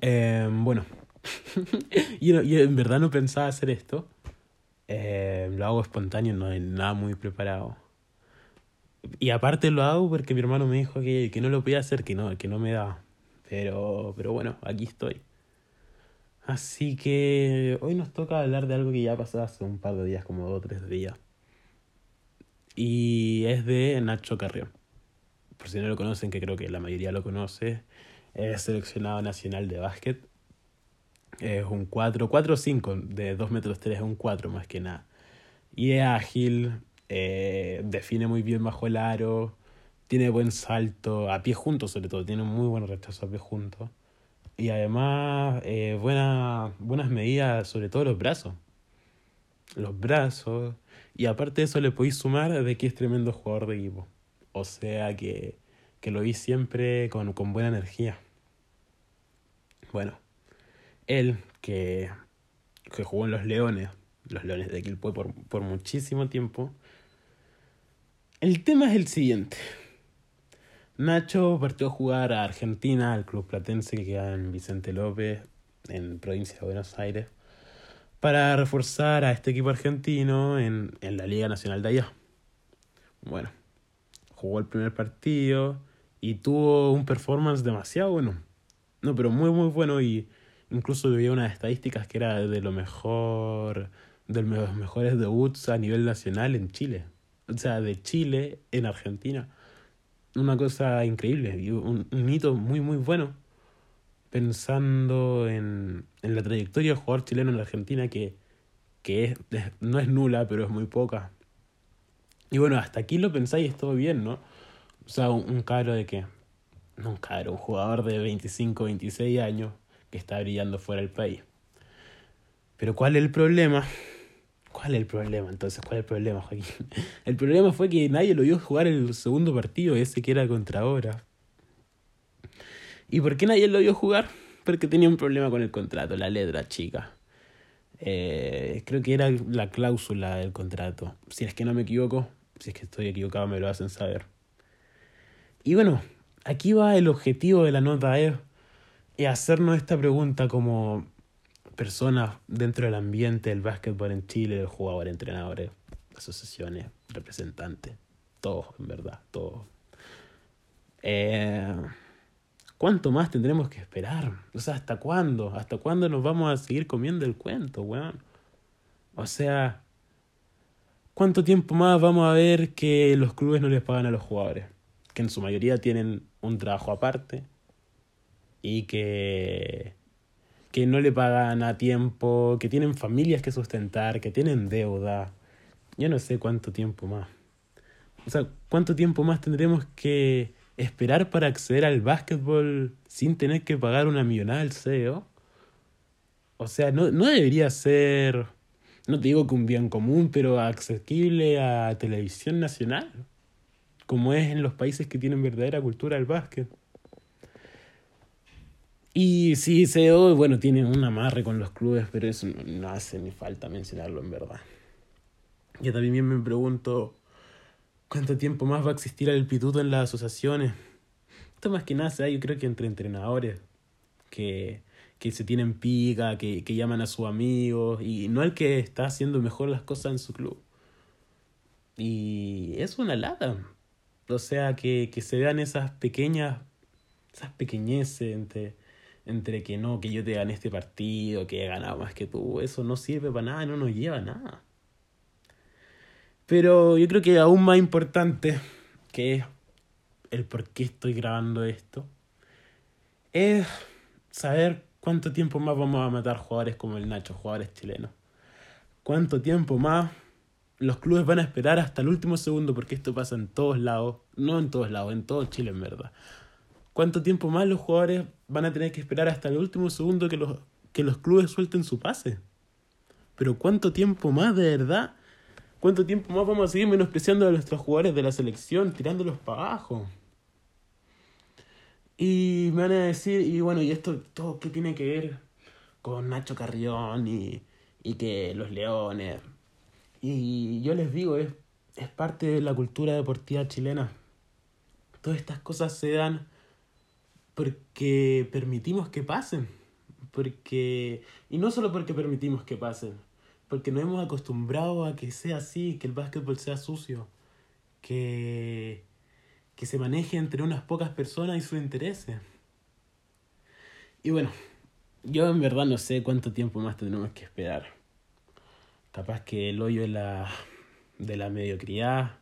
Eh, bueno, yo, yo en verdad no pensaba hacer esto. Eh, lo hago espontáneo, no hay nada muy preparado. Y aparte lo hago porque mi hermano me dijo que, que no lo podía hacer, que no, que no me daba. Pero, pero bueno, aquí estoy. Así que hoy nos toca hablar de algo que ya pasó hace un par de días, como dos o tres días. Y es de Nacho Carrión. Por si no lo conocen, que creo que la mayoría lo conoce, es seleccionado nacional de básquet. Es un 4, 4 o 5, de 2 metros 3 es un 4 más que nada. Y es ágil, eh, define muy bien bajo el aro, tiene buen salto, a pie junto sobre todo, tiene un muy buen rechazo a pie junto. Y además, eh, buena, buenas medidas, sobre todo los brazos. Los brazos. Y aparte de eso, le podéis sumar de que es tremendo jugador de equipo. O sea que, que lo vi siempre con, con buena energía. Bueno, él que, que jugó en los Leones, los Leones de Quilpue por, por muchísimo tiempo. El tema es el siguiente. Nacho partió a jugar a Argentina, al club platense que queda en Vicente López, en provincia de Buenos Aires, para reforzar a este equipo argentino en, en la Liga Nacional de allá. Bueno, jugó el primer partido y tuvo un performance demasiado bueno. No, pero muy muy bueno y incluso había unas estadísticas que era de lo mejor, de los mejores debuts a nivel nacional en Chile. O sea, de Chile en Argentina una cosa increíble un, un hito muy muy bueno pensando en, en la trayectoria del jugador chileno en Argentina que, que es, no es nula pero es muy poca y bueno hasta aquí lo pensáis todo bien no o sea un, un caro de qué no un caro un jugador de 25 26 años que está brillando fuera del país pero cuál es el problema ¿Cuál es el problema entonces? ¿Cuál es el problema, Joaquín? El problema fue que nadie lo vio jugar el segundo partido, ese que era contra ahora. ¿Y por qué nadie lo vio jugar? Porque tenía un problema con el contrato, la letra chica. Eh, creo que era la cláusula del contrato. Si es que no me equivoco, si es que estoy equivocado me lo hacen saber. Y bueno, aquí va el objetivo de la nota, es, es hacernos esta pregunta como personas dentro del ambiente del básquetbol en Chile, jugadores, entrenadores, asociaciones, representantes, todos, en verdad, todos. Eh, ¿Cuánto más tendremos que esperar? O sea, ¿hasta cuándo? ¿Hasta cuándo nos vamos a seguir comiendo el cuento, weón? O sea, ¿cuánto tiempo más vamos a ver que los clubes no les pagan a los jugadores? Que en su mayoría tienen un trabajo aparte y que que no le pagan a tiempo, que tienen familias que sustentar, que tienen deuda. Yo no sé cuánto tiempo más. O sea, ¿cuánto tiempo más tendremos que esperar para acceder al básquetbol sin tener que pagar una millonada al CEO? O sea, no, no debería ser, no te digo que un bien común, pero accesible a televisión nacional, como es en los países que tienen verdadera cultura del básquet. Y sí, CEO, bueno, tiene un amarre con los clubes, pero eso no, hace ni falta mencionarlo en verdad. Yo también me pregunto cuánto tiempo más va a existir el pituto en las asociaciones. Esto más que nada se yo creo que entre entrenadores que, que se tienen pica, que, que llaman a sus amigos, y no el que está haciendo mejor las cosas en su club. Y es una lata. O sea, que, que se vean esas pequeñas, esas pequeñeces entre entre que no, que yo te gané este partido, que he ganado más que tú, eso no sirve para nada, no nos lleva a nada. Pero yo creo que aún más importante, que es el por qué estoy grabando esto, es saber cuánto tiempo más vamos a matar jugadores como el Nacho, jugadores chilenos. Cuánto tiempo más los clubes van a esperar hasta el último segundo, porque esto pasa en todos lados, no en todos lados, en todo Chile en verdad ¿Cuánto tiempo más los jugadores van a tener que esperar hasta el último segundo que los, que los clubes suelten su pase? Pero ¿cuánto tiempo más de verdad? ¿Cuánto tiempo más vamos a seguir menospreciando a nuestros jugadores de la selección, tirándolos para abajo? Y me van a decir, y bueno, ¿y esto todo qué tiene que ver con Nacho Carrión y, y que los leones? Y yo les digo, es, es parte de la cultura deportiva chilena. Todas estas cosas se dan porque permitimos que pasen. porque y no solo porque permitimos que pasen, porque nos hemos acostumbrado a que sea así, que el básquetbol sea sucio, que que se maneje entre unas pocas personas y sus intereses. Y bueno, yo en verdad no sé cuánto tiempo más tendremos que esperar. Capaz que el hoyo de la, de la mediocridad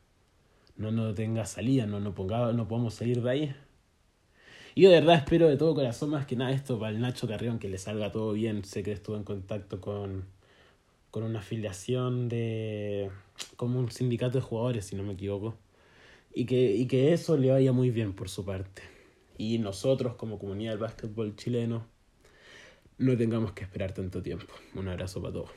no, no tenga salida, no, no, ponga, no podamos salir de ahí. Y yo de verdad espero de todo corazón más que nada esto para el Nacho Carrión, que le salga todo bien. Sé que estuvo en contacto con, con una afiliación de... como un sindicato de jugadores, si no me equivoco y que, y que eso le vaya muy bien por su parte. Y nosotros como comunidad del básquetbol chileno no tengamos que esperar tanto tiempo. Un abrazo para todos.